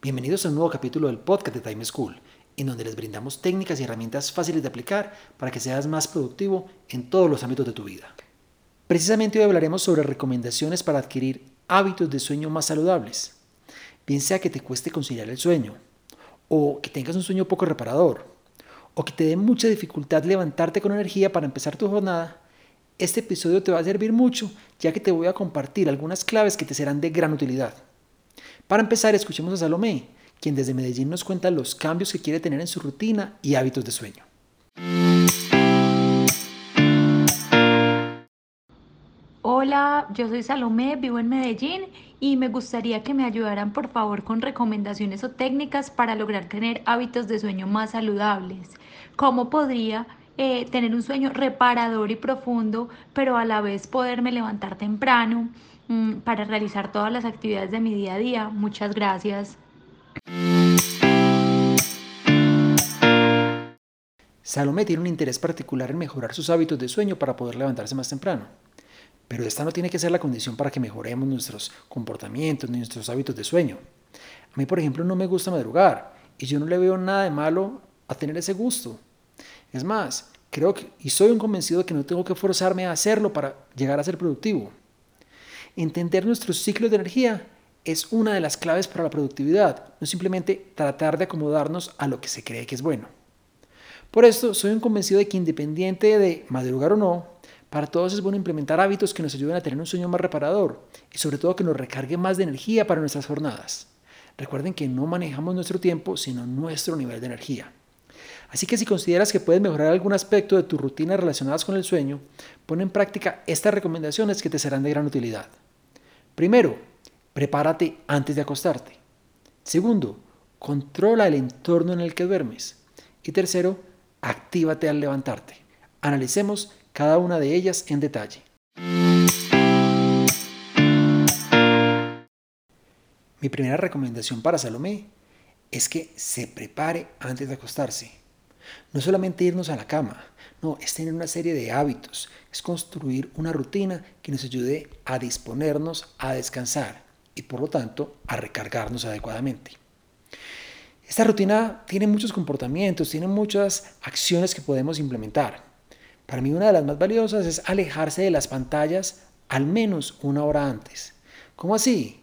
Bienvenidos a un nuevo capítulo del podcast de Time School, en donde les brindamos técnicas y herramientas fáciles de aplicar para que seas más productivo en todos los ámbitos de tu vida. Precisamente hoy hablaremos sobre recomendaciones para adquirir hábitos de sueño más saludables. Bien sea que te cueste conciliar el sueño, o que tengas un sueño poco reparador, o que te dé mucha dificultad levantarte con energía para empezar tu jornada, este episodio te va a servir mucho ya que te voy a compartir algunas claves que te serán de gran utilidad. Para empezar, escuchemos a Salomé, quien desde Medellín nos cuenta los cambios que quiere tener en su rutina y hábitos de sueño. Hola, yo soy Salomé, vivo en Medellín y me gustaría que me ayudaran por favor con recomendaciones o técnicas para lograr tener hábitos de sueño más saludables. ¿Cómo podría eh, tener un sueño reparador y profundo, pero a la vez poderme levantar temprano? Mm, para realizar todas las actividades de mi día a día. Muchas gracias. Salomé tiene un interés particular en mejorar sus hábitos de sueño para poder levantarse más temprano. Pero esta no tiene que ser la condición para que mejoremos nuestros comportamientos ni nuestros hábitos de sueño. A mí, por ejemplo, no me gusta madrugar y yo no le veo nada de malo a tener ese gusto. Es más, creo que, y soy un convencido de que no tengo que forzarme a hacerlo para llegar a ser productivo. Entender nuestros ciclos de energía es una de las claves para la productividad, no simplemente tratar de acomodarnos a lo que se cree que es bueno. Por esto, soy un convencido de que independiente de madrugar o no, para todos es bueno implementar hábitos que nos ayuden a tener un sueño más reparador y sobre todo que nos recargue más de energía para nuestras jornadas. Recuerden que no manejamos nuestro tiempo, sino nuestro nivel de energía. Así que si consideras que puedes mejorar algún aspecto de tu rutina relacionadas con el sueño, pon en práctica estas recomendaciones que te serán de gran utilidad. Primero, prepárate antes de acostarte. Segundo, controla el entorno en el que duermes. Y tercero, actívate al levantarte. Analicemos cada una de ellas en detalle. Mi primera recomendación para Salomé es que se prepare antes de acostarse. No solamente irnos a la cama, no, es tener una serie de hábitos, es construir una rutina que nos ayude a disponernos a descansar y por lo tanto a recargarnos adecuadamente. Esta rutina tiene muchos comportamientos, tiene muchas acciones que podemos implementar. Para mí una de las más valiosas es alejarse de las pantallas al menos una hora antes. ¿Cómo así?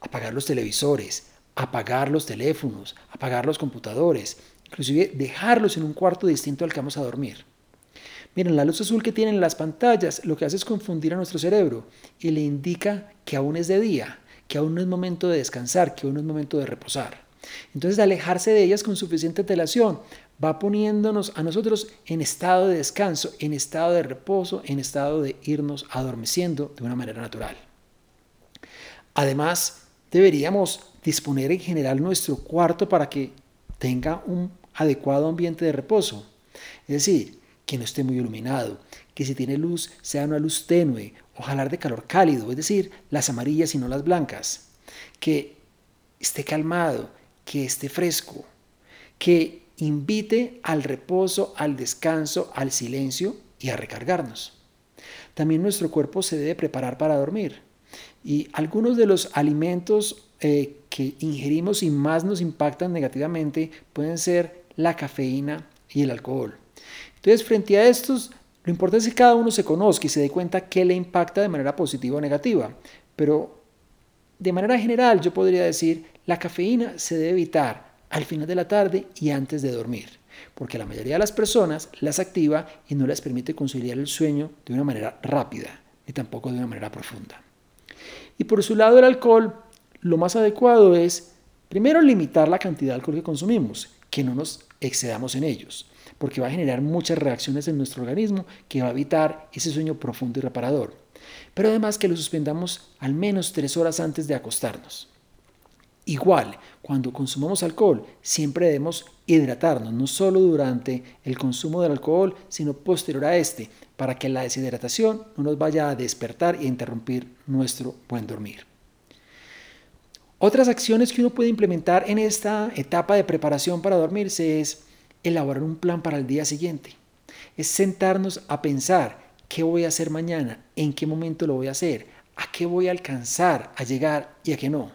Apagar los televisores, apagar los teléfonos, apagar los computadores, inclusive dejarlos en un cuarto distinto al que vamos a dormir. Miren, la luz azul que tienen las pantallas lo que hace es confundir a nuestro cerebro y le indica que aún es de día, que aún no es momento de descansar, que aún no es momento de reposar. Entonces, alejarse de ellas con suficiente antelación va poniéndonos a nosotros en estado de descanso, en estado de reposo, en estado de irnos adormeciendo de una manera natural. Además, deberíamos disponer en general nuestro cuarto para que tenga un adecuado ambiente de reposo. Es decir, que no esté muy iluminado, que si tiene luz sea una luz tenue, ojalá de calor cálido, es decir, las amarillas y no las blancas, que esté calmado, que esté fresco, que invite al reposo, al descanso, al silencio y a recargarnos. También nuestro cuerpo se debe preparar para dormir y algunos de los alimentos eh, que ingerimos y más nos impactan negativamente pueden ser la cafeína y el alcohol. Entonces, frente a estos, lo importante es que cada uno se conozca y se dé cuenta qué le impacta de manera positiva o negativa. Pero de manera general, yo podría decir, la cafeína se debe evitar al final de la tarde y antes de dormir, porque la mayoría de las personas las activa y no les permite conciliar el sueño de una manera rápida, ni tampoco de una manera profunda. Y por su lado, el alcohol, lo más adecuado es, primero, limitar la cantidad de alcohol que consumimos, que no nos excedamos en ellos porque va a generar muchas reacciones en nuestro organismo que va a evitar ese sueño profundo y reparador. Pero además que lo suspendamos al menos tres horas antes de acostarnos. Igual, cuando consumamos alcohol, siempre debemos hidratarnos, no solo durante el consumo del alcohol, sino posterior a este, para que la deshidratación no nos vaya a despertar e interrumpir nuestro buen dormir. Otras acciones que uno puede implementar en esta etapa de preparación para dormirse es elaborar un plan para el día siguiente. Es sentarnos a pensar qué voy a hacer mañana, en qué momento lo voy a hacer, a qué voy a alcanzar, a llegar y a qué no.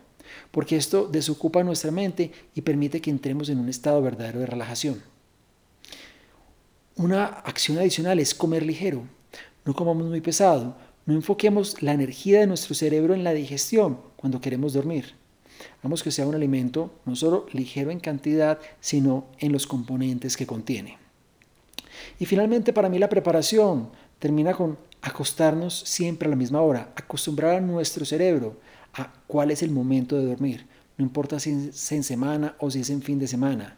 Porque esto desocupa nuestra mente y permite que entremos en un estado verdadero de relajación. Una acción adicional es comer ligero. No comamos muy pesado. No enfoquemos la energía de nuestro cerebro en la digestión cuando queremos dormir. Hagamos que sea un alimento no solo ligero en cantidad, sino en los componentes que contiene. Y finalmente para mí la preparación termina con acostarnos siempre a la misma hora, acostumbrar a nuestro cerebro a cuál es el momento de dormir, no importa si es en semana o si es en fin de semana,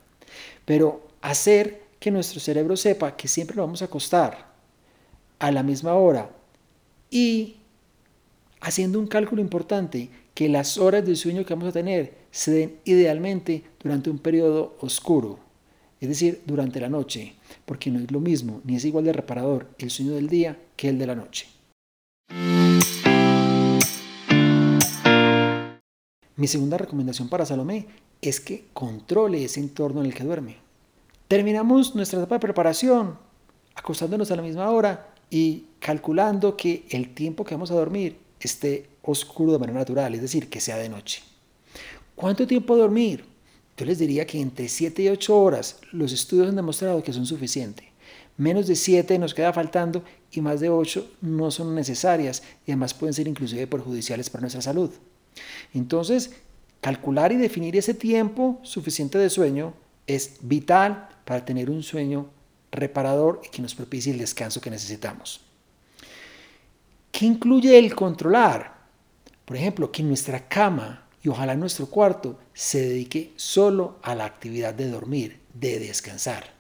pero hacer que nuestro cerebro sepa que siempre lo vamos a acostar a la misma hora y haciendo un cálculo importante, que las horas de sueño que vamos a tener se den idealmente durante un periodo oscuro, es decir, durante la noche, porque no es lo mismo ni es igual de reparador el sueño del día que el de la noche. Mi segunda recomendación para Salomé es que controle ese entorno en el que duerme. Terminamos nuestra etapa de preparación acostándonos a la misma hora y calculando que el tiempo que vamos a dormir esté oscuro de manera natural, es decir, que sea de noche. ¿Cuánto tiempo dormir? Yo les diría que entre 7 y 8 horas los estudios han demostrado que son suficientes. Menos de 7 nos queda faltando y más de 8 no son necesarias y además pueden ser inclusive perjudiciales para nuestra salud. Entonces, calcular y definir ese tiempo suficiente de sueño es vital para tener un sueño reparador y que nos propicie el descanso que necesitamos. ¿Qué incluye el controlar? Por ejemplo, que nuestra cama y ojalá nuestro cuarto se dedique solo a la actividad de dormir, de descansar.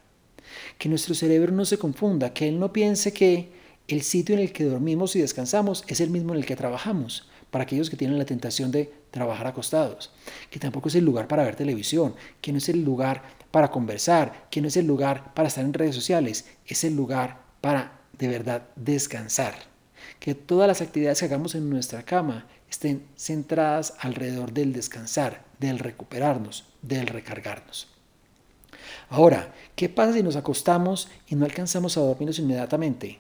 Que nuestro cerebro no se confunda, que él no piense que el sitio en el que dormimos y descansamos es el mismo en el que trabajamos, para aquellos que tienen la tentación de trabajar acostados, que tampoco es el lugar para ver televisión, que no es el lugar para conversar, que no es el lugar para estar en redes sociales, es el lugar para de verdad descansar que todas las actividades que hagamos en nuestra cama estén centradas alrededor del descansar, del recuperarnos, del recargarnos. Ahora, ¿qué pasa si nos acostamos y no alcanzamos a dormirnos inmediatamente?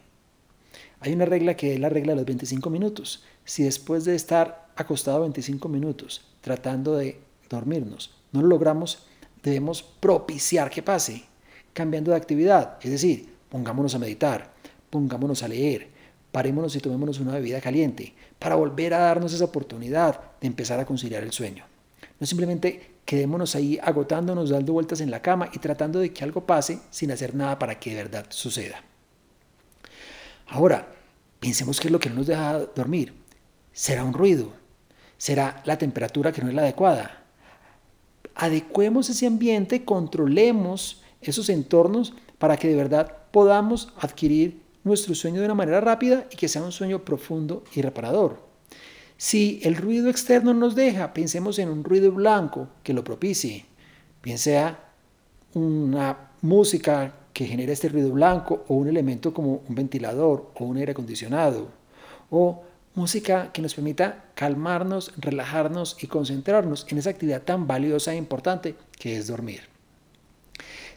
Hay una regla que es la regla de los 25 minutos. Si después de estar acostado 25 minutos tratando de dormirnos no lo logramos, debemos propiciar que pase, cambiando de actividad. Es decir, pongámonos a meditar, pongámonos a leer, parémonos y tomémonos una bebida caliente para volver a darnos esa oportunidad de empezar a conciliar el sueño. No simplemente quedémonos ahí agotándonos, dando vueltas en la cama y tratando de que algo pase sin hacer nada para que de verdad suceda. Ahora, pensemos qué es lo que no nos deja dormir. ¿Será un ruido? ¿Será la temperatura que no es la adecuada? Adecuemos ese ambiente, controlemos esos entornos para que de verdad podamos adquirir nuestro sueño de una manera rápida y que sea un sueño profundo y reparador. Si el ruido externo nos deja, pensemos en un ruido blanco que lo propicie. Bien sea una música que genere este ruido blanco o un elemento como un ventilador o un aire acondicionado. O música que nos permita calmarnos, relajarnos y concentrarnos en esa actividad tan valiosa e importante que es dormir.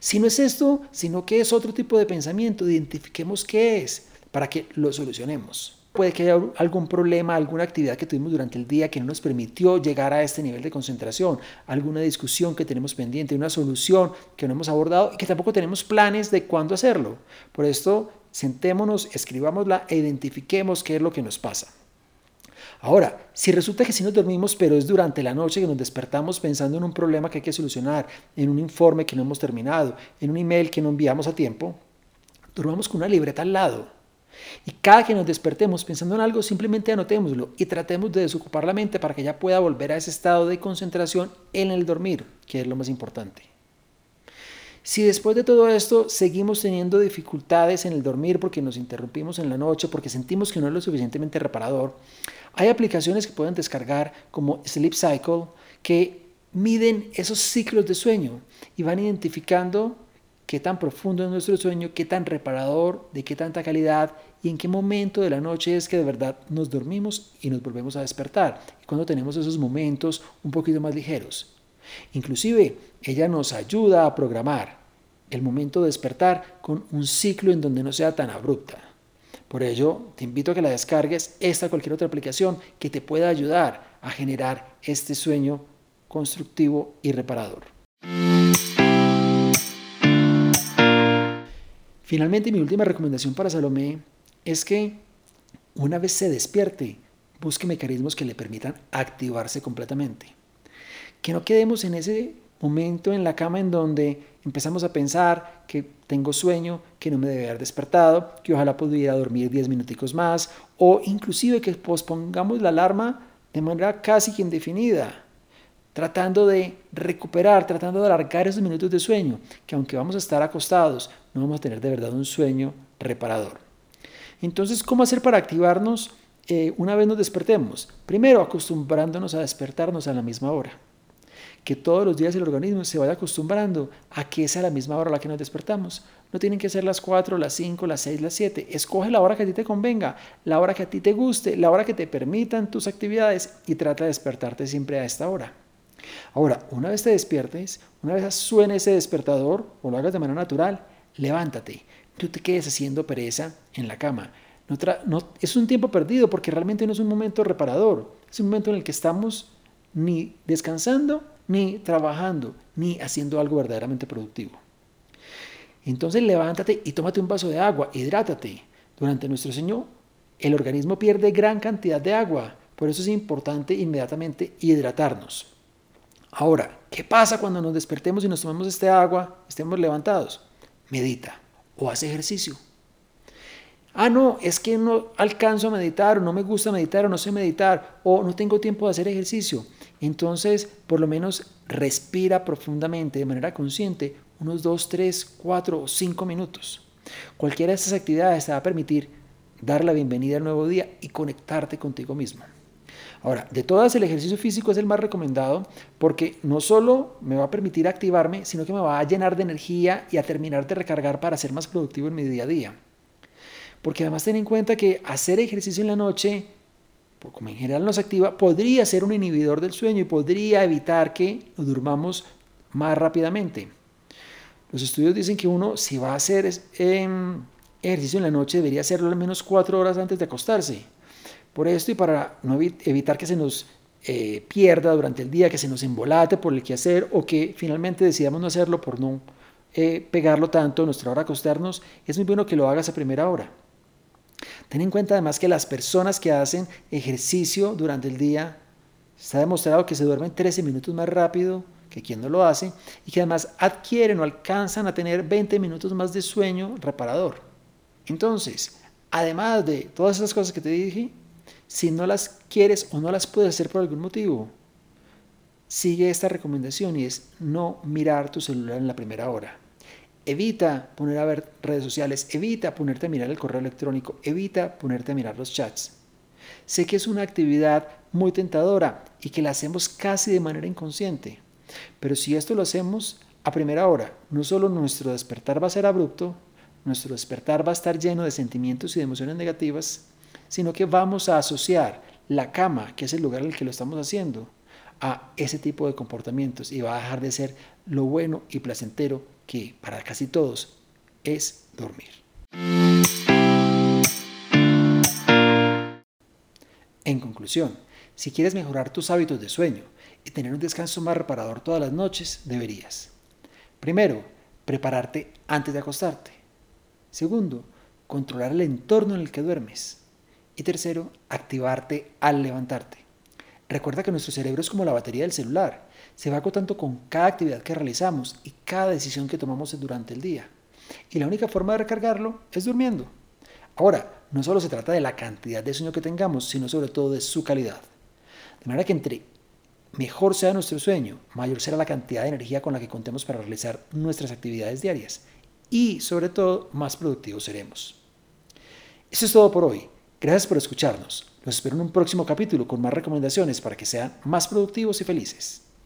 Si no es esto, sino que es otro tipo de pensamiento, identifiquemos qué es para que lo solucionemos. Puede que haya algún problema, alguna actividad que tuvimos durante el día que no nos permitió llegar a este nivel de concentración, alguna discusión que tenemos pendiente, una solución que no hemos abordado y que tampoco tenemos planes de cuándo hacerlo. Por esto, sentémonos, escribámosla e identifiquemos qué es lo que nos pasa. Ahora, si resulta que sí nos dormimos, pero es durante la noche que nos despertamos pensando en un problema que hay que solucionar, en un informe que no hemos terminado, en un email que no enviamos a tiempo, durmamos con una libreta al lado. Y cada que nos despertemos pensando en algo, simplemente anotémoslo y tratemos de desocupar la mente para que ya pueda volver a ese estado de concentración en el dormir, que es lo más importante. Si después de todo esto seguimos teniendo dificultades en el dormir porque nos interrumpimos en la noche, porque sentimos que no es lo suficientemente reparador, hay aplicaciones que pueden descargar como Sleep Cycle que miden esos ciclos de sueño y van identificando qué tan profundo es nuestro sueño, qué tan reparador, de qué tanta calidad y en qué momento de la noche es que de verdad nos dormimos y nos volvemos a despertar. Y cuando tenemos esos momentos un poquito más ligeros. Inclusive ella nos ayuda a programar el momento de despertar con un ciclo en donde no sea tan abrupta. Por ello, te invito a que la descargues esta o cualquier otra aplicación que te pueda ayudar a generar este sueño constructivo y reparador. Finalmente, mi última recomendación para Salomé es que una vez se despierte, busque mecanismos que le permitan activarse completamente. Que no quedemos en ese momento en la cama en donde empezamos a pensar que tengo sueño, que no me debe haber despertado, que ojalá pudiera dormir 10 minuticos más, o inclusive que pospongamos la alarma de manera casi que indefinida tratando de recuperar, tratando de alargar esos minutos de sueño, que aunque vamos a estar acostados, no vamos a tener de verdad un sueño reparador. Entonces, ¿cómo hacer para activarnos eh, una vez nos despertemos? Primero, acostumbrándonos a despertarnos a la misma hora. Que todos los días el organismo se vaya acostumbrando a que es a la misma hora la que nos despertamos. No tienen que ser las 4, las 5, las 6, las 7. Escoge la hora que a ti te convenga, la hora que a ti te guste, la hora que te permitan tus actividades y trata de despertarte siempre a esta hora. Ahora, una vez te despiertes, una vez suene ese despertador o lo hagas de manera natural, levántate. No te quedes haciendo pereza en la cama. No, es un tiempo perdido porque realmente no es un momento reparador. Es un momento en el que estamos ni descansando, ni trabajando, ni haciendo algo verdaderamente productivo. Entonces levántate y tómate un vaso de agua, hidrátate. Durante nuestro sueño el organismo pierde gran cantidad de agua, por eso es importante inmediatamente hidratarnos. Ahora, ¿qué pasa cuando nos despertemos y nos tomemos este agua, estemos levantados? Medita o haz ejercicio. Ah, no, es que no alcanzo a meditar o no me gusta meditar o no sé meditar o no tengo tiempo de hacer ejercicio. Entonces, por lo menos respira profundamente de manera consciente unos 2, 3, 4 o 5 minutos. Cualquiera de estas actividades te va a permitir dar la bienvenida al nuevo día y conectarte contigo mismo. Ahora, de todas el ejercicio físico es el más recomendado porque no solo me va a permitir activarme, sino que me va a llenar de energía y a terminar de recargar para ser más productivo en mi día a día. Porque además ten en cuenta que hacer ejercicio en la noche, como en general nos activa, podría ser un inhibidor del sueño y podría evitar que nos durmamos más rápidamente. Los estudios dicen que uno, si va a hacer em, ejercicio en la noche, debería hacerlo al menos cuatro horas antes de acostarse por esto y para no evitar que se nos eh, pierda durante el día, que se nos embolate por el que hacer o que finalmente decidamos no hacerlo por no eh, pegarlo tanto a nuestra hora de acostarnos, es muy bueno que lo hagas a primera hora. Ten en cuenta además que las personas que hacen ejercicio durante el día, está demostrado que se duermen 13 minutos más rápido que quien no lo hace y que además adquieren o alcanzan a tener 20 minutos más de sueño reparador. Entonces, además de todas esas cosas que te dije, si no las quieres o no las puedes hacer por algún motivo, sigue esta recomendación y es no mirar tu celular en la primera hora. Evita poner a ver redes sociales, evita ponerte a mirar el correo electrónico, evita ponerte a mirar los chats. Sé que es una actividad muy tentadora y que la hacemos casi de manera inconsciente, pero si esto lo hacemos a primera hora, no solo nuestro despertar va a ser abrupto, nuestro despertar va a estar lleno de sentimientos y de emociones negativas, sino que vamos a asociar la cama, que es el lugar en el que lo estamos haciendo, a ese tipo de comportamientos y va a dejar de ser lo bueno y placentero que para casi todos es dormir. En conclusión, si quieres mejorar tus hábitos de sueño y tener un descanso más reparador todas las noches, deberías. Primero, prepararte antes de acostarte. Segundo, controlar el entorno en el que duermes. Y tercero, activarte al levantarte. Recuerda que nuestro cerebro es como la batería del celular. Se va agotando con cada actividad que realizamos y cada decisión que tomamos durante el día. Y la única forma de recargarlo es durmiendo. Ahora, no solo se trata de la cantidad de sueño que tengamos, sino sobre todo de su calidad. De manera que entre mejor sea nuestro sueño, mayor será la cantidad de energía con la que contemos para realizar nuestras actividades diarias. Y sobre todo, más productivos seremos. Eso es todo por hoy. Gracias por escucharnos. Los espero en un próximo capítulo con más recomendaciones para que sean más productivos y felices.